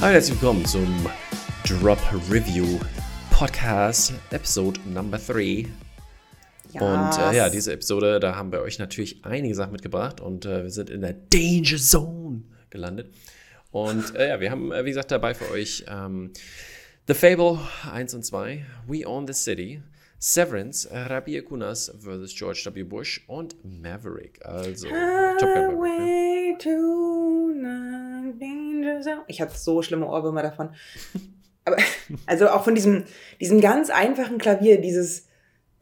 Hallo, herzlich willkommen zum Drop Review Podcast, Episode Number 3. Und äh, ja, diese Episode, da haben wir euch natürlich einige Sachen mitgebracht und äh, wir sind in der Danger Zone gelandet. Und äh, ja, wir haben, äh, wie gesagt, dabei für euch ähm, The Fable 1 und 2, We Own the City, Severance, Rabia Kunas vs. George W. Bush und Maverick. Also, Top Gun Maverick. Ne? Ich hatte so schlimme Ohrwürmer davon. Aber, also auch von diesem, diesem ganz einfachen Klavier, dieses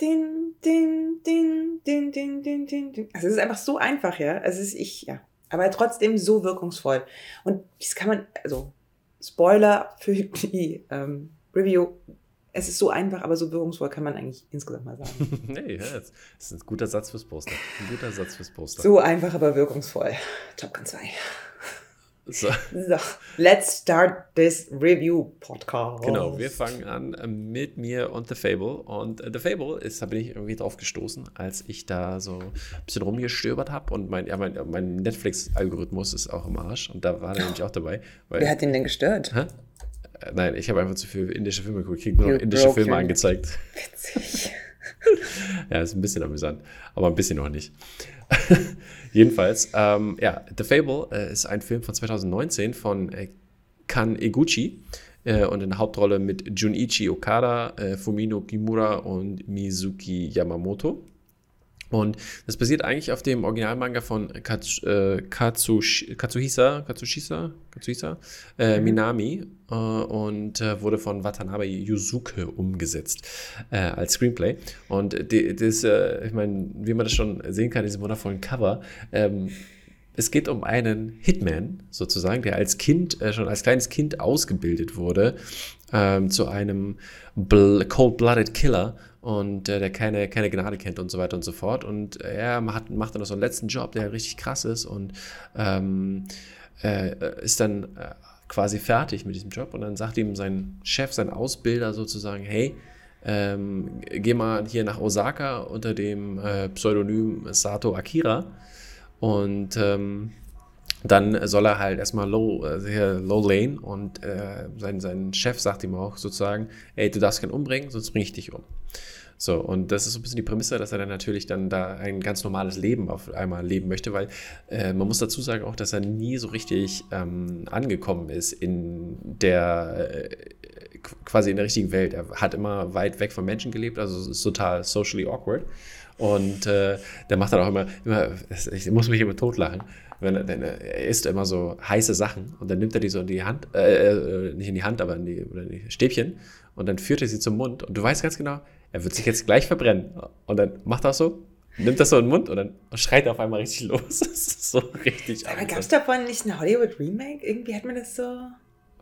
Din, din, din, din, din, din, din, din. Also es ist einfach so einfach, ja. Also es ist ich, ja. Aber trotzdem so wirkungsvoll. Und das kann man, also Spoiler für die ähm, Review. Es ist so einfach, aber so wirkungsvoll kann man eigentlich insgesamt mal sagen. nee, ja, das ist ein guter Satz fürs Poster. Ein guter Satz fürs Poster. So einfach, aber wirkungsvoll. Top Gun 2. So. So, let's start this review podcast. Genau, wir fangen an äh, mit mir und The Fable. Und äh, The Fable ist, da bin ich irgendwie drauf gestoßen, als ich da so ein bisschen rumgestöbert habe. Und mein, ja, mein, mein Netflix-Algorithmus ist auch im Arsch. Und da war der nämlich auch dabei. Weil, Wer hat den denn gestört? Hä? Äh, Nein, ich habe einfach zu viele indische Filme geguckt. Ich kriege nur noch indische Filme angezeigt. Witzig. Ja, ist ein bisschen amüsant, aber ein bisschen noch nicht. Jedenfalls, ähm, ja, The Fable äh, ist ein Film von 2019 von äh, Kan Eguchi äh, und in der Hauptrolle mit Junichi Okada, äh, Fumino Kimura und Mizuki Yamamoto. Und das basiert eigentlich auf dem Originalmanga von Katsu, äh, Katsush, Katsuhisa, Katsushisa, Katsuhisa äh, Minami äh, und äh, wurde von Watanabe Yuzuke umgesetzt äh, als Screenplay. Und die, das, äh, ich meine, wie man das schon sehen kann, diesen wundervollen Cover, ähm, es geht um einen Hitman sozusagen, der als Kind, äh, schon als kleines Kind ausgebildet wurde ähm, zu einem bl- cold-blooded Killer und äh, der keine, keine Gnade kennt und so weiter und so fort. Und äh, er macht, dann noch so einen letzten Job, der richtig krass ist und ähm, äh, ist dann äh, quasi fertig mit diesem Job. Und dann sagt ihm sein Chef, sein Ausbilder sozusagen, hey, ähm, geh mal hier nach Osaka unter dem äh, Pseudonym Sato Akira und ähm, dann soll er halt erstmal low, hier low lane und äh, sein, sein Chef sagt ihm auch sozusagen, ey, du darfst keinen umbringen, sonst bringe ich dich um. So, und das ist so ein bisschen die Prämisse, dass er dann natürlich dann da ein ganz normales Leben auf einmal leben möchte, weil äh, man muss dazu sagen auch, dass er nie so richtig ähm, angekommen ist in der, äh, qu- quasi in der richtigen Welt. Er hat immer weit weg von Menschen gelebt, also ist total socially awkward. Und äh, der macht dann auch immer, immer ich muss mich immer totlachen, wenn er, denn er isst immer so heiße Sachen und dann nimmt er die so in die Hand, äh, äh, nicht in die Hand, aber in die, in die Stäbchen und dann führt er sie zum Mund und du weißt ganz genau, er wird sich jetzt gleich verbrennen. Und dann macht er so, nimmt das so in den Mund und dann schreit er auf einmal richtig los. Das ist so richtig Aber gab es davon nicht ein Hollywood-Remake? Irgendwie hat man das so.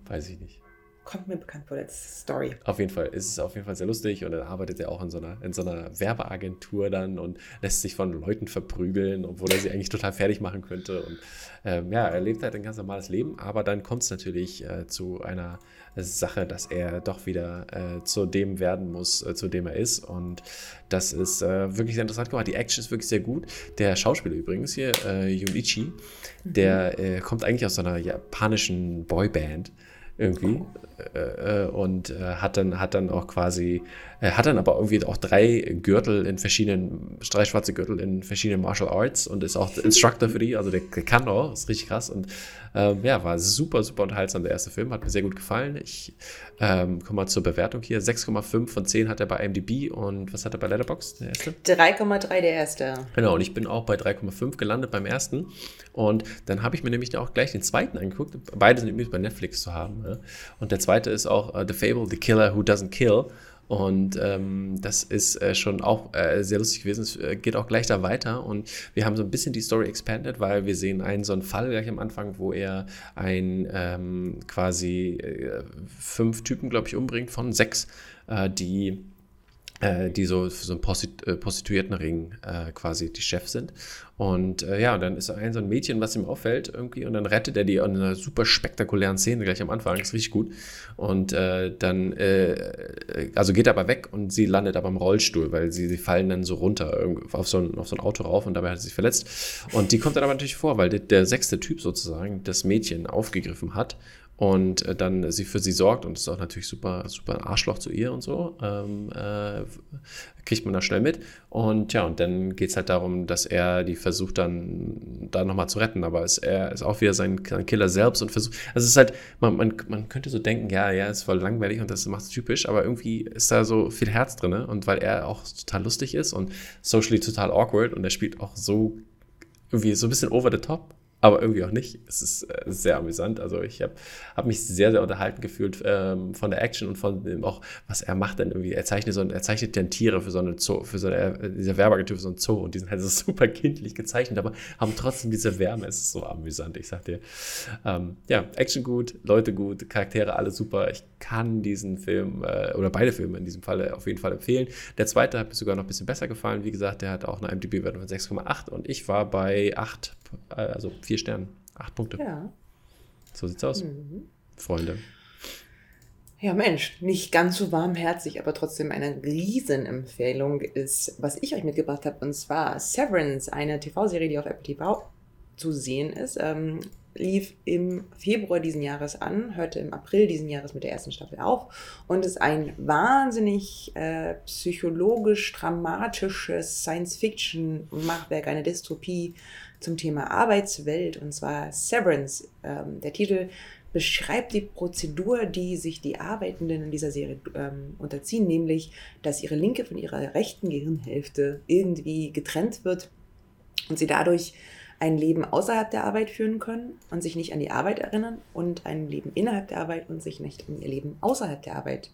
Weiß ich nicht. Kommt mir bekannt vor, das Story. Auf jeden Fall ist es auf jeden Fall sehr lustig und dann arbeitet er auch in so einer, in so einer Werbeagentur dann und lässt sich von Leuten verprügeln, obwohl er sie eigentlich total fertig machen könnte. Und ähm, ja, er lebt halt ein ganz normales Leben, aber dann kommt es natürlich äh, zu einer Sache, dass er doch wieder äh, zu dem werden muss, äh, zu dem er ist. Und das ist äh, wirklich sehr interessant gemacht. Die Action ist wirklich sehr gut. Der Schauspieler übrigens hier, äh, Junichi, der äh, kommt eigentlich aus so einer japanischen Boyband irgendwie äh, äh, und äh, hat dann hat dann auch quasi äh, hat dann aber irgendwie auch drei Gürtel in verschiedenen drei schwarze Gürtel in verschiedenen Martial Arts und ist auch der Instructor für die also der, der kann auch ist richtig krass und ähm, ja war super super unterhaltsam der erste Film hat mir sehr gut gefallen ich ähm, komme mal zur Bewertung hier 6,5 von 10 hat er bei IMDb und was hat er bei Letterboxd der erste 3,3 der erste. Genau, und ich bin auch bei 3,5 gelandet beim ersten. Und dann habe ich mir nämlich auch gleich den zweiten angeguckt. Beide sind übrigens bei Netflix zu haben. Ja. Und der zweite ist auch äh, The Fable, The Killer Who Doesn't Kill. Und ähm, das ist äh, schon auch äh, sehr lustig gewesen. Es äh, geht auch gleich da weiter. Und wir haben so ein bisschen die Story expanded, weil wir sehen einen so einen Fall gleich am Anfang, wo er ein ähm, quasi äh, fünf Typen, glaube ich, umbringt von sechs, äh, die die so für so einen Postit äh, Prostituiertenring äh, quasi die Chefs sind. Und äh, ja, dann ist ein so ein Mädchen, was ihm auffällt irgendwie, und dann rettet er die in einer super spektakulären Szene gleich am Anfang, ist richtig gut. Und äh, dann, äh, also geht er aber weg und sie landet aber im Rollstuhl, weil sie, sie fallen dann so runter auf so, ein, auf so ein Auto rauf und dabei hat sie sich verletzt. Und die kommt dann aber natürlich vor, weil der, der sechste Typ sozusagen das Mädchen aufgegriffen hat und äh, dann sie für sie sorgt und ist auch natürlich super, super ein Arschloch zu ihr und so, ähm, äh, kriegt man da schnell mit. Und ja, und dann geht es halt darum, dass er die versucht dann da nochmal zu retten, aber es, er ist auch wieder sein, sein Killer selbst und versucht, also es ist halt, man, man, man könnte so denken, ja, ja, ist voll langweilig und das macht es typisch, aber irgendwie ist da so viel Herz drin und weil er auch total lustig ist und socially total awkward und er spielt auch so irgendwie so ein bisschen over the top aber irgendwie auch nicht. Es ist äh, sehr amüsant. Also ich habe hab mich sehr, sehr unterhalten gefühlt ähm, von der Action und von dem auch, was er macht dann irgendwie. Er zeichnet, so, er zeichnet dann Tiere für so eine Zoo, für so eine, äh, diese Werbeagentur für so ein Zoo und die sind halt so super kindlich gezeichnet, aber haben trotzdem diese Wärme. Es ist so amüsant, ich sag dir. Ähm, ja, Action gut, Leute gut, Charaktere alle super. Ich kann diesen Film äh, oder beide Filme in diesem Fall auf jeden Fall empfehlen. Der zweite hat mir sogar noch ein bisschen besser gefallen. Wie gesagt, der hat auch eine MDB-Wertung von 6,8 und ich war bei 8, äh, also vier Sternen, acht Punkte. Ja. So sieht's aus, mhm. Freunde. Ja, Mensch, nicht ganz so warmherzig, aber trotzdem eine Riesenempfehlung ist, was ich euch mitgebracht habe, und zwar Severance, eine TV-Serie, die auf Apple TV zu sehen ist. Ähm, lief im Februar diesen Jahres an, hörte im April diesen Jahres mit der ersten Staffel auf und ist ein wahnsinnig äh, psychologisch dramatisches Science-Fiction-Machwerk, eine Dystopie zum Thema Arbeitswelt und zwar Severance. Ähm, der Titel beschreibt die Prozedur, die sich die Arbeitenden in dieser Serie ähm, unterziehen, nämlich, dass ihre linke von ihrer rechten Gehirnhälfte irgendwie getrennt wird und sie dadurch ein Leben außerhalb der Arbeit führen können und sich nicht an die Arbeit erinnern und ein Leben innerhalb der Arbeit und sich nicht an ihr Leben außerhalb der Arbeit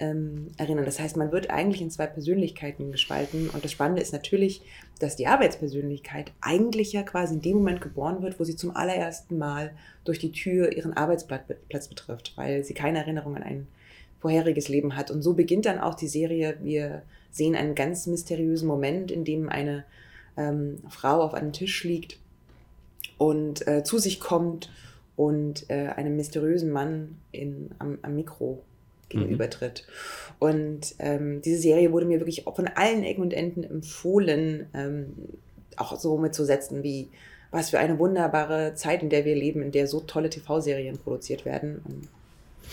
ähm, erinnern. Das heißt, man wird eigentlich in zwei Persönlichkeiten gespalten. Und das Spannende ist natürlich, dass die Arbeitspersönlichkeit eigentlich ja quasi in dem Moment geboren wird, wo sie zum allerersten Mal durch die Tür ihren Arbeitsplatz betrifft, weil sie keine Erinnerung an ein vorheriges Leben hat. Und so beginnt dann auch die Serie. Wir sehen einen ganz mysteriösen Moment, in dem eine ähm, Frau auf einem Tisch liegt und äh, zu sich kommt und äh, einem mysteriösen Mann in, am, am Mikro gegenübertritt. Mhm. Und ähm, diese Serie wurde mir wirklich von allen Ecken und Enden empfohlen, ähm, auch so mitzusetzen wie was für eine wunderbare Zeit, in der wir leben, in der so tolle TV-Serien produziert werden. Und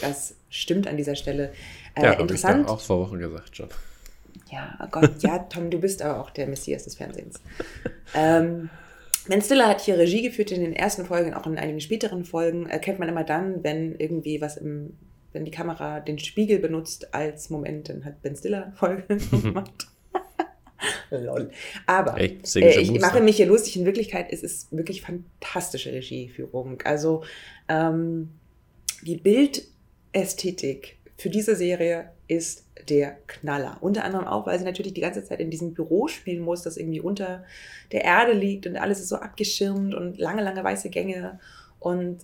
das stimmt an dieser Stelle. Äh, ja, interessant. Ich auch vor Wochen gesagt schon. Ja, oh Gott, ja, Tom, du bist aber auch der Messias des Fernsehens. ähm, Ben Stiller hat hier Regie geführt in den ersten Folgen, auch in einigen späteren Folgen. Erkennt man immer dann, wenn irgendwie was im wenn die Kamera den Spiegel benutzt als Moment, dann hat Ben Stiller Folge gemacht. Lol. Aber hey, äh, ich mache mich hier lustig. In Wirklichkeit ist es wirklich fantastische Regieführung. Also ähm, die Bildästhetik für diese Serie ist der Knaller. Unter anderem auch, weil sie natürlich die ganze Zeit in diesem Büro spielen muss, das irgendwie unter der Erde liegt und alles ist so abgeschirmt und lange, lange weiße Gänge und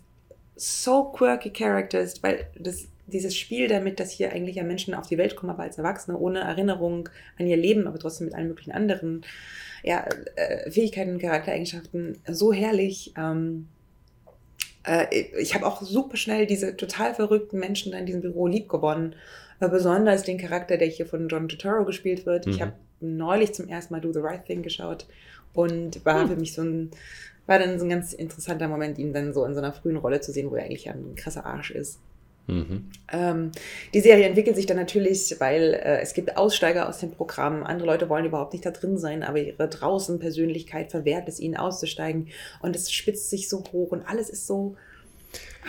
so quirky Characters, weil das dieses Spiel damit, dass hier eigentlich ja Menschen auf die Welt kommen, aber als Erwachsene, ohne Erinnerung an ihr Leben, aber trotzdem mit allen möglichen anderen ja, äh, Fähigkeiten, Charaktereigenschaften, so herrlich. Ähm, äh, ich habe auch super schnell diese total verrückten Menschen da in diesem Büro lieb gewonnen. Äh, besonders den Charakter, der hier von John Turturro gespielt wird. Mhm. Ich habe neulich zum ersten Mal Do the Right Thing geschaut und war mhm. für mich so ein war dann so ein ganz interessanter Moment, ihn dann so in so einer frühen Rolle zu sehen, wo er eigentlich ein krasser Arsch ist. Mhm. Ähm, die Serie entwickelt sich dann natürlich, weil äh, es gibt Aussteiger aus dem Programm. Andere Leute wollen überhaupt nicht da drin sein, aber ihre draußen Persönlichkeit verwehrt es ihnen auszusteigen. Und es spitzt sich so hoch und alles ist so,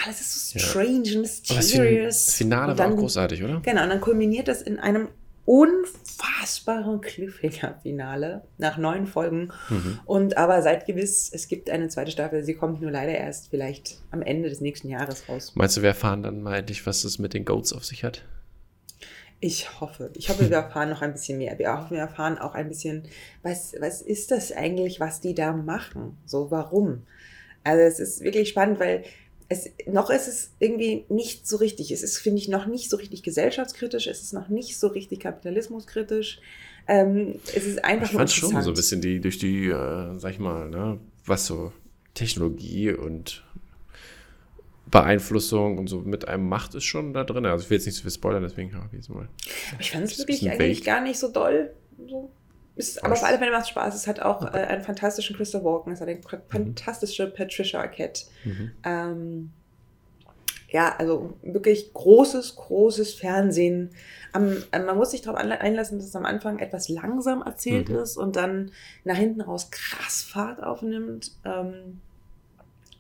alles ist so strange ja. mysterious. Das Finale war auch großartig, oder? Genau, und dann kulminiert das in einem unfassbaren Cliffhanger-Finale nach neun Folgen. Mhm. Und aber seid gewiss, es gibt eine zweite Staffel. Sie kommt nur leider erst vielleicht am Ende des nächsten Jahres raus. Meinst du, wir erfahren dann mal endlich, was es mit den Goats auf sich hat? Ich hoffe. Ich hoffe, wir erfahren noch ein bisschen mehr. Wir hoffen, wir erfahren auch ein bisschen, was, was ist das eigentlich, was die da machen? So, warum? Also es ist wirklich spannend, weil es, noch ist es irgendwie nicht so richtig. Es ist, finde ich, noch nicht so richtig gesellschaftskritisch. Es ist noch nicht so richtig kapitalismuskritisch. Ähm, es ist einfach ich fand schon so ein bisschen die, durch die, äh, sag ich mal, ne, was so Technologie und Beeinflussung und so mit einem macht, ist schon da drin. Also ich will jetzt nicht zu viel spoilern, deswegen habe ich jetzt mal. Ich fand es wirklich eigentlich vague. gar nicht so doll. So. Ist, aber auf alle Fälle macht es Spaß. Es hat auch äh, einen fantastischen Christopher Walken, es hat eine mhm. fantastische Patricia Arquette. Mhm. Ähm, ja, also wirklich großes, großes Fernsehen. Am, man muss sich darauf einlassen, dass es am Anfang etwas langsam erzählt mhm. ist und dann nach hinten raus krass Fahrt aufnimmt. Ähm,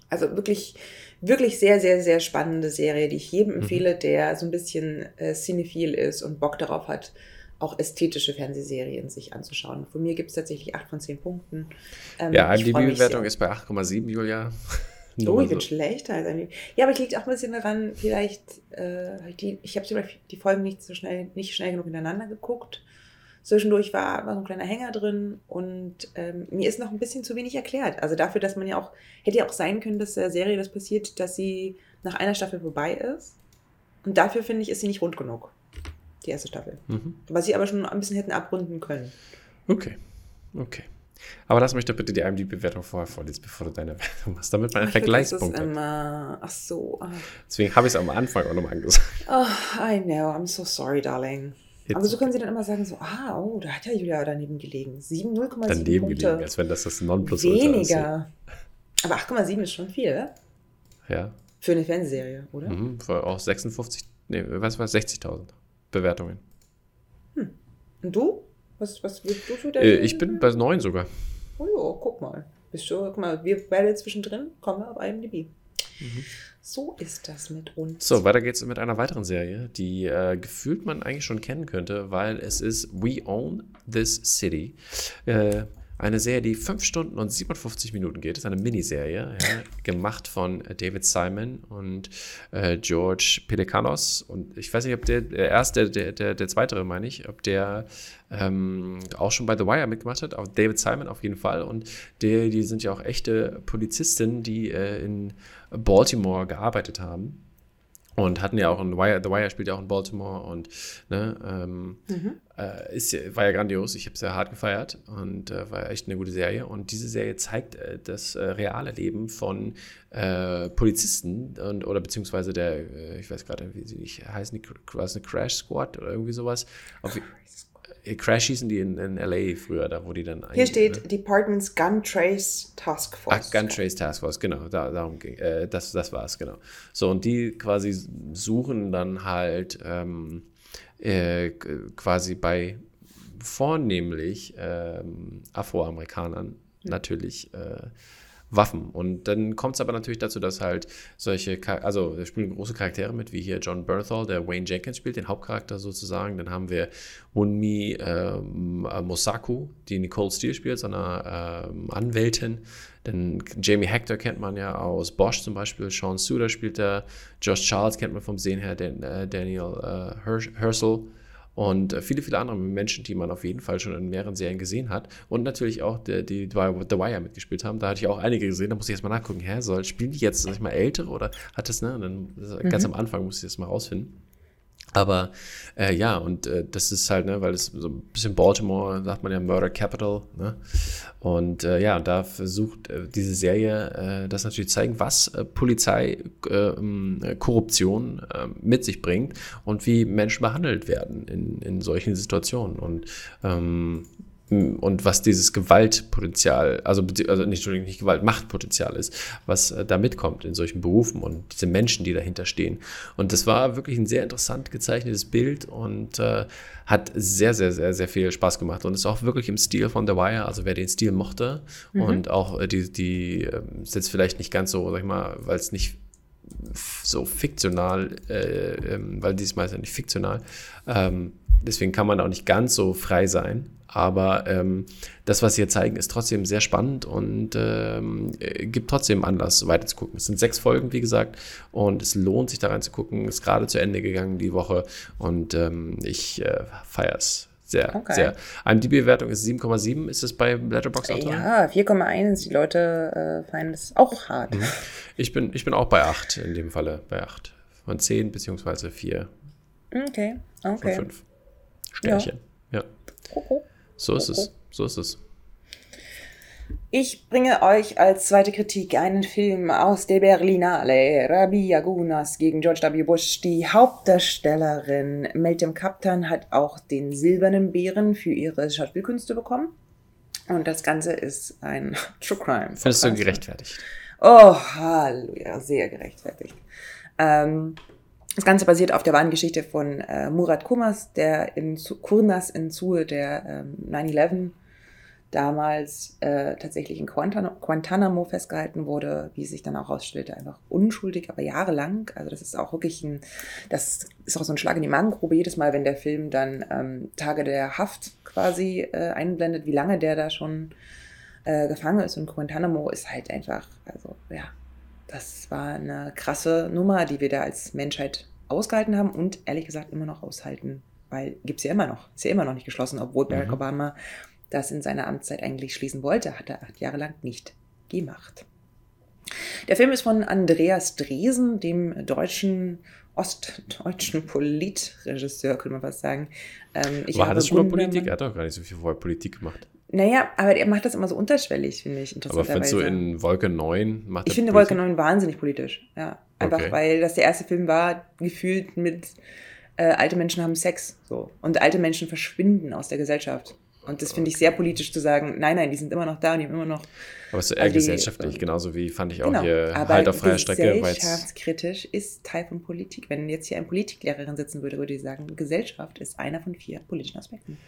also wirklich, wirklich sehr, sehr, sehr spannende Serie, die ich jedem mhm. empfehle, der so ein bisschen äh, cinephil ist und Bock darauf hat, auch ästhetische Fernsehserien sich anzuschauen. Von mir gibt es tatsächlich 8 von 10 Punkten. Ähm, ja, die bewertung ist bei 8,7, Julia. oh, ich bin schlechter als ein Ja, aber ich liegt auch ein bisschen daran, vielleicht, äh, die, ich habe die Folgen nicht so schnell, nicht schnell genug ineinander geguckt. Zwischendurch war, war so ein kleiner Hänger drin und ähm, mir ist noch ein bisschen zu wenig erklärt. Also dafür, dass man ja auch, hätte ja auch sein können, dass der Serie das passiert, dass sie nach einer Staffel vorbei ist. Und dafür finde ich, ist sie nicht rund genug die erste Staffel. Mhm. Was sie aber schon ein bisschen hätten abrunden können. Okay, okay. Aber lass mich doch bitte die IMDb-Bewertung vorher vorlesen, bevor du deine Wertung machst, damit man einen Vergleichspunkt hat. Immer, ach so. Ach. Deswegen habe ich es am Anfang auch nochmal angesagt. Oh, I know, I'm so sorry, darling. Jetzt. Aber so können sie dann immer sagen, so, ah, oh, da hat ja Julia daneben gelegen. 7, 0,7 Daneben Punkte. gelegen, als wenn das das Nonplus Weniger. Aber 8,7 ist schon viel, oder? Ja. Für eine Fernsehserie, oder? Mhm, auch 56, nee, was war 60.000. Bewertungen. Hm. Und du? Was, was willst du für deine? Äh, ich bin bei 9 sogar. Oh ja, guck mal. Bist du, guck mal, wir beide zwischendrin kommen auf IMDb. Mhm. So ist das mit uns. So, weiter geht's mit einer weiteren Serie, die äh, gefühlt man eigentlich schon kennen könnte, weil es ist We Own This City. Äh, eine Serie, die 5 Stunden und 57 Minuten geht. Das ist eine Miniserie, ja, gemacht von David Simon und äh, George Pelikanos. Und ich weiß nicht, ob der, der erste, der, der, der zweite, meine ich, ob der ähm, auch schon bei The Wire mitgemacht hat. Auch David Simon auf jeden Fall. Und die, die sind ja auch echte Polizisten, die äh, in Baltimore gearbeitet haben. Und hatten ja auch ein Wire, The Wire spielt ja auch in Baltimore und ne, ähm, mhm. äh, ist, war ja grandios. Ich habe es ja hart gefeiert und äh, war echt eine gute Serie. Und diese Serie zeigt äh, das äh, reale Leben von äh, Polizisten und oder beziehungsweise der, äh, ich weiß gerade, wie sie nicht heißen, die, was eine Crash Squad oder irgendwie sowas. Auf, Crash hießen die in, in LA früher, da wo die dann. Hier steht ne? Departments Gun Trace Task Force. Ach, Gun Trace Task Force, genau, da, darum ging. Äh, das, das war es, genau. So, und die quasi suchen dann halt ähm, äh, quasi bei vornehmlich ähm, Afroamerikanern natürlich äh, Waffen. Und dann kommt es aber natürlich dazu, dass halt solche, also da spielen große Charaktere mit, wie hier John Berthal, der Wayne Jenkins spielt, den Hauptcharakter sozusagen. Dann haben wir Wunmi äh, Mosaku, die Nicole Steele spielt, so eine äh, Anwältin. Dann Jamie Hector kennt man ja aus Bosch zum Beispiel, Sean Suter spielt da, Josh Charles kennt man vom Sehen her, Dan, äh, Daniel äh, Herschel und äh, viele, viele andere Menschen, die man auf jeden Fall schon in mehreren Serien gesehen hat und natürlich auch die, die The Wire mitgespielt haben. Da hatte ich auch einige gesehen, da muss ich erstmal nachgucken, hä, soll, spielen die jetzt, sag ich mal, ältere oder hat das, ne? Und dann mhm. ganz am Anfang muss ich das mal rausfinden. Aber äh, ja, und äh, das ist halt, ne, weil es so ein bisschen Baltimore, sagt man ja Murder Capital, ne? Und äh, ja, da versucht äh, diese Serie äh, das natürlich zeigen, was äh, Polizei ähm, Korruption mit sich bringt und wie Menschen behandelt werden in, in solchen Situationen. Und ähm, und was dieses Gewaltpotenzial, also, also nicht, nicht Gewalt, Machtpotenzial ist, was äh, da mitkommt in solchen Berufen und diese Menschen, die dahinter stehen. Und das war wirklich ein sehr interessant gezeichnetes Bild und äh, hat sehr, sehr, sehr, sehr viel Spaß gemacht und ist auch wirklich im Stil von The Wire, also wer den Stil mochte mhm. und auch äh, die, die ähm, ist jetzt vielleicht nicht ganz so, sag ich mal, weil es nicht so fiktional, äh, ähm, weil diesmal ist ja nicht fiktional, ähm, deswegen kann man auch nicht ganz so frei sein. Aber ähm, das, was sie hier zeigen, ist trotzdem sehr spannend und ähm, gibt trotzdem Anlass, weiter zu gucken. Es sind sechs Folgen, wie gesagt, und es lohnt sich da rein zu gucken. Ist gerade zu Ende gegangen die Woche und ähm, ich äh, feiere es sehr, okay. sehr. IMDb-Bewertung ist 7,7. Ist es bei Letterboxd auch Ja, 4,1. Die Leute äh, feiern das auch hart. Mhm. Ich, bin, ich bin auch bei 8 in dem Falle, bei 8. Von 10 beziehungsweise 4. Okay, okay. Von 5 Sternchen. Ja. ja. So ist es. So ist es. Ich bringe euch als zweite Kritik einen Film aus der Berlinale, Rabi Yagunas gegen George W. Bush. Die Hauptdarstellerin Meltem Kaptan hat auch den Silbernen Bären für ihre Schauspielkünste bekommen. Und das Ganze ist ein True Crime. Findest du gerechtfertigt? Oh, Halleluja, sehr gerechtfertigt. Ähm, das Ganze basiert auf der wahren Geschichte von äh, Murat Kumas, der in Kurnas in Zuhe der ähm, 9-11 damals äh, tatsächlich in Guantanamo festgehalten wurde, wie sich dann auch herausstellte, einfach unschuldig, aber jahrelang. Also das ist auch wirklich ein, das ist auch so ein Schlag in die Magengrube jedes Mal, wenn der Film dann ähm, Tage der Haft quasi äh, einblendet, wie lange der da schon äh, gefangen ist. Und Guantanamo ist halt einfach, also ja, das war eine krasse Nummer, die wir da als Menschheit ausgehalten haben und ehrlich gesagt immer noch aushalten, weil gibt es ja immer noch, ist ja immer noch nicht geschlossen, obwohl Barack mhm. Obama das in seiner Amtszeit eigentlich schließen wollte, hat er acht Jahre lang nicht gemacht. Der Film ist von Andreas Dresen, dem deutschen ostdeutschen Politregisseur, könnte man fast sagen. Ähm, ich War das schon mal Politik? Er hat doch gar nicht so viel vorher Politik gemacht. Naja, aber er macht das immer so unterschwellig, finde ich. Aber findest du in Wolke 9 macht Ich finde? Wolke 9 wahnsinnig politisch, ja. Einfach okay. weil das der erste Film war, gefühlt mit äh, alte Menschen haben Sex. So. Und alte Menschen verschwinden aus der Gesellschaft. Und das finde ich sehr politisch zu sagen, nein, nein, die sind immer noch da und die haben immer noch. Aber es ist eher gesellschaftlich, genauso wie fand ich auch genau, hier aber halt auf freier Strecke. Gesellschaftskritisch ist Teil von Politik. Wenn jetzt hier eine Politiklehrerin sitzen würde, würde ich sagen, Gesellschaft ist einer von vier politischen Aspekten.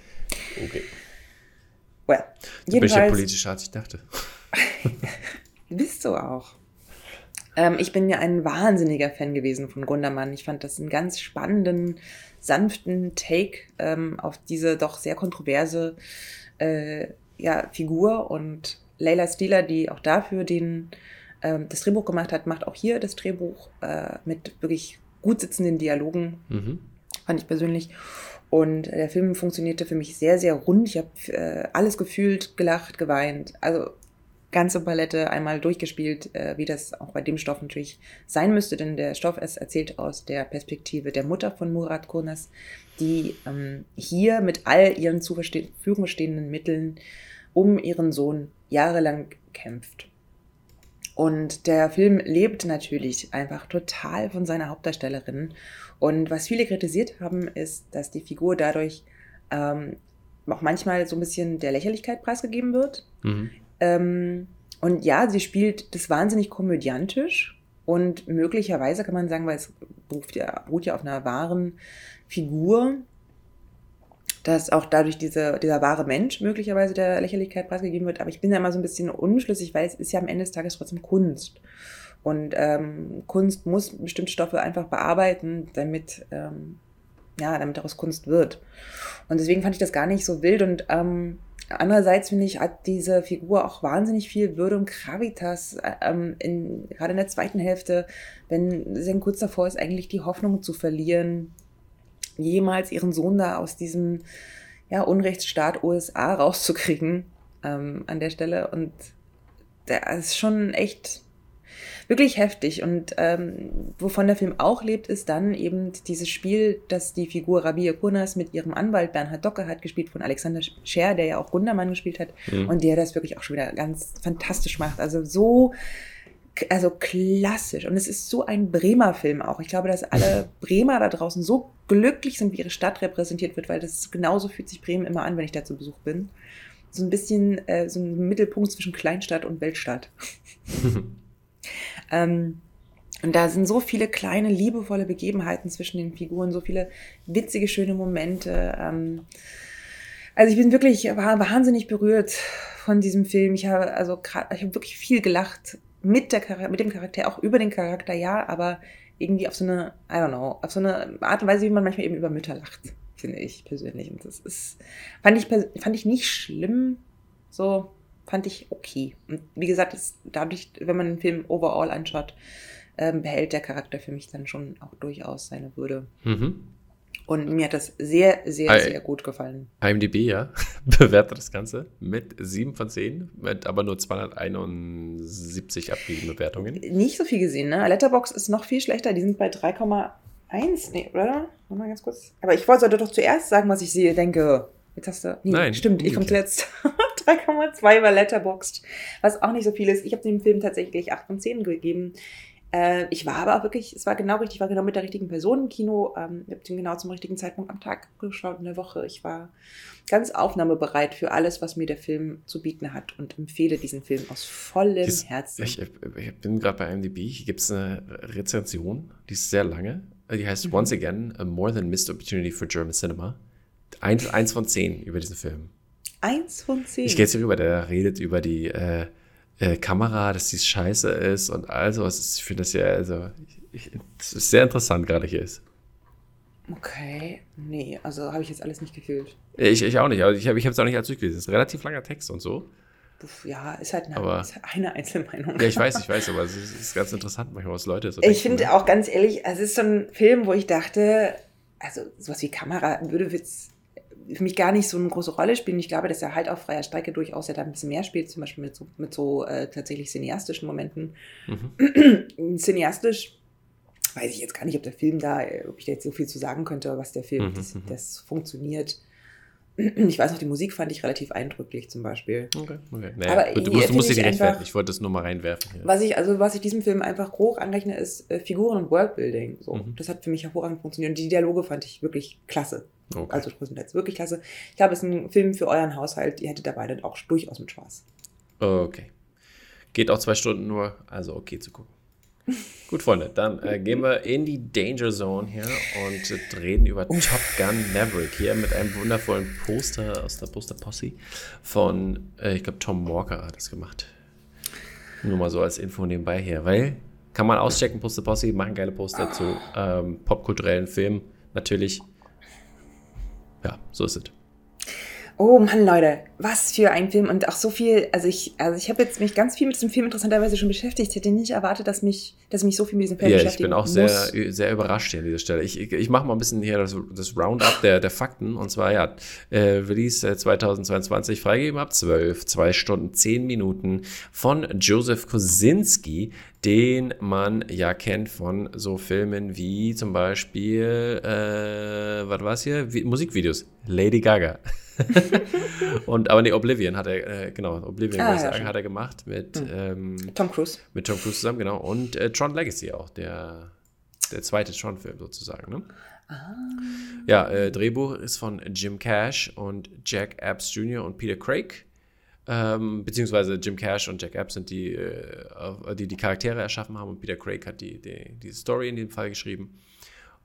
Okay. Well, du bist ja politischer, als ich dachte. bist du auch. Ähm, ich bin ja ein wahnsinniger Fan gewesen von Gundermann. Ich fand das einen ganz spannenden, sanften Take ähm, auf diese doch sehr kontroverse äh, ja, Figur. Und Leila Stieler, die auch dafür den, ähm, das Drehbuch gemacht hat, macht auch hier das Drehbuch äh, mit wirklich gut sitzenden Dialogen. Mhm. Fand ich persönlich. Und der Film funktionierte für mich sehr, sehr rund. Ich habe äh, alles gefühlt, gelacht, geweint. Also ganze Palette einmal durchgespielt, äh, wie das auch bei dem Stoff natürlich sein müsste, denn der Stoff ist erzählt aus der Perspektive der Mutter von Murat Kurnas, die ähm, hier mit all ihren zur Verfügung stehenden Mitteln um ihren Sohn jahrelang kämpft. Und der Film lebt natürlich einfach total von seiner Hauptdarstellerin. Und was viele kritisiert haben, ist, dass die Figur dadurch ähm, auch manchmal so ein bisschen der Lächerlichkeit preisgegeben wird. Mhm. Ähm, und ja, sie spielt das wahnsinnig komödiantisch und möglicherweise kann man sagen, weil es beruht ja, beruht ja auf einer wahren Figur, dass auch dadurch diese, dieser wahre Mensch möglicherweise der Lächerlichkeit preisgegeben wird. Aber ich bin da immer so ein bisschen unschlüssig, weil es ist ja am Ende des Tages trotzdem Kunst. Und ähm, Kunst muss bestimmte Stoffe einfach bearbeiten, damit, ähm, ja, damit daraus Kunst wird. Und deswegen fand ich das gar nicht so wild. Und ähm, Andererseits finde ich, hat diese Figur auch wahnsinnig viel Würde und Gravitas, ähm, in, gerade in der zweiten Hälfte, wenn sie kurz davor ist, eigentlich die Hoffnung zu verlieren, jemals ihren Sohn da aus diesem ja, Unrechtsstaat USA rauszukriegen ähm, an der Stelle. Und der ist schon echt wirklich heftig. Und ähm, wovon der Film auch lebt, ist dann eben dieses Spiel, das die Figur Rabia Kurnas mit ihrem Anwalt Bernhard Docke hat, gespielt von Alexander Scher, der ja auch Gundermann gespielt hat mhm. und der das wirklich auch schon wieder ganz fantastisch macht. Also so also klassisch. Und es ist so ein Bremer Film auch. Ich glaube, dass alle Bremer da draußen so glücklich sind, wie ihre Stadt repräsentiert wird, weil das genauso fühlt sich Bremen immer an, wenn ich da zu Besuch bin. So ein bisschen äh, so ein Mittelpunkt zwischen Kleinstadt und Weltstadt. Ähm, und da sind so viele kleine, liebevolle Begebenheiten zwischen den Figuren, so viele witzige, schöne Momente. Ähm, also ich bin wirklich war wahnsinnig berührt von diesem Film. Ich habe also gerade, ich habe wirklich viel gelacht mit der mit dem Charakter, auch über den Charakter, ja, aber irgendwie auf so eine, I don't know, auf so eine Art und Weise, wie man manchmal eben über Mütter lacht, finde ich persönlich. Und das ist, fand ich, fand ich nicht schlimm, so, fand ich okay. Und wie gesagt, ist dadurch, wenn man den Film overall anschaut, ähm, behält der Charakter für mich dann schon auch durchaus seine Würde. Mhm. Und mir hat das sehr, sehr, sehr gut gefallen. IMDb, ja, bewertet das Ganze mit 7 von 10, mit aber nur 271 abgegebene Bewertungen. Nicht so viel gesehen, ne? Letterbox ist noch viel schlechter, die sind bei 3,1, nee, oder? Nochmal ganz kurz. Aber ich wollte doch zuerst sagen, was ich sehe, denke. Jetzt hast du. Nee, Nein, stimmt, ich komme zuletzt. 3,2 war Letterboxd, was auch nicht so viel ist. Ich habe dem Film tatsächlich 8 von 10 gegeben. Äh, ich war aber auch wirklich, es war genau richtig, ich war genau mit der richtigen Person im Kino. Ähm, ich habe den genau zum richtigen Zeitpunkt am Tag geschaut in der Woche. Ich war ganz aufnahmebereit für alles, was mir der Film zu bieten hat und empfehle diesen Film aus vollem Dies- Herzen. Ich, ich bin gerade bei IMDb. Hier gibt es eine Rezension, die ist sehr lange. Die Mhm. heißt Once Again, a More Than Missed Opportunity for German Cinema. Eins, eins von zehn über diesen Film. Eins von zehn. Ich gehe jetzt hier rüber, der redet über die äh, äh, Kamera, dass die scheiße ist und all sowas. Ich finde das ja, also, ich, das ist sehr interessant gerade hier ist. Okay, nee, also habe ich jetzt alles nicht gefühlt. Ich, ich auch nicht, aber ich habe es auch nicht als durchgelesen. Es ist ein relativ langer Text und so. Ja, ist halt eine, Aber- ist halt eine Einzelmeinung. Ja, ich weiß, ich weiß, aber es ist, ist ganz interessant manchmal, was Leute so Ich finde ne? auch ganz ehrlich, es ist so ein Film, wo ich dachte, also sowas wie Kamera würde jetzt für mich gar nicht so eine große Rolle spielen. Ich glaube, dass er halt auf freier Strecke durchaus ja da ein bisschen mehr spielt, zum Beispiel mit so, mit so äh, tatsächlich cineastischen Momenten. Mhm. Cineastisch weiß ich jetzt gar nicht, ob der Film da, äh, ob ich da jetzt so viel zu sagen könnte, was der Film, Mhm, das, mhm. das funktioniert. Ich weiß noch, die Musik fand ich relativ eindrücklich zum Beispiel. Okay, okay. Naja, Aber du, musst, du musst dich rechtfertigen. einfach- Ich wollte das nur mal reinwerfen. Hier. Was ich, also was ich diesem Film einfach hoch anrechne, ist äh, Figuren und Worldbuilding. So. Mhm. Das hat für mich hervorragend funktioniert. Und die Dialoge fand ich wirklich klasse. Okay. Also größtenteils wirklich klasse. Ich glaube, es ist ein Film für euren Haushalt. Ihr hättet dabei dann auch durchaus mit Spaß. Okay. Geht auch zwei Stunden nur, also okay zu gucken. Gut, Freunde, dann äh, gehen wir in die Danger Zone hier und äh, reden über Top Gun Maverick hier mit einem wundervollen Poster aus der Poster Posse von, äh, ich glaube, Tom Walker hat das gemacht. Nur mal so als Info nebenbei hier, weil kann man auschecken, Poster Posse, machen geile Poster zu ähm, popkulturellen Filmen, natürlich. Ja, so ist es. Oh Mann, Leute, was für ein Film und auch so viel, also ich, also ich habe jetzt mich ganz viel mit diesem Film interessanterweise schon beschäftigt. Ich hätte nicht erwartet, dass mich, dass ich mich so viel mit diesem Film Ja, ich bin auch sehr, muss. sehr überrascht hier an dieser Stelle. Ich, ich, ich mache mal ein bisschen hier das, das Roundup der, der Fakten. Und zwar, ja, äh, Release äh, 2022 freigegeben ab 12, 2 Stunden, 10 Minuten von Joseph Kosinski, den man ja kennt von so Filmen wie zum Beispiel, äh, was war's hier? Wie, Musikvideos. Lady Gaga. und aber nee, Oblivion hat er, äh, genau, Oblivion Ah, ja, sagen, schon. hat er gemacht mit ähm, Tom Cruise. mit Tom Cruise zusammen, genau. Und äh, Tron Legacy auch, der, der zweite Tron-Film sozusagen. Ne? Ja, äh, Drehbuch ist von Jim Cash und Jack Epps Jr. und Peter Craig. Ähm, beziehungsweise Jim Cash und Jack Epps sind die, äh, die die Charaktere erschaffen haben und Peter Craig hat die, die, die Story in dem Fall geschrieben.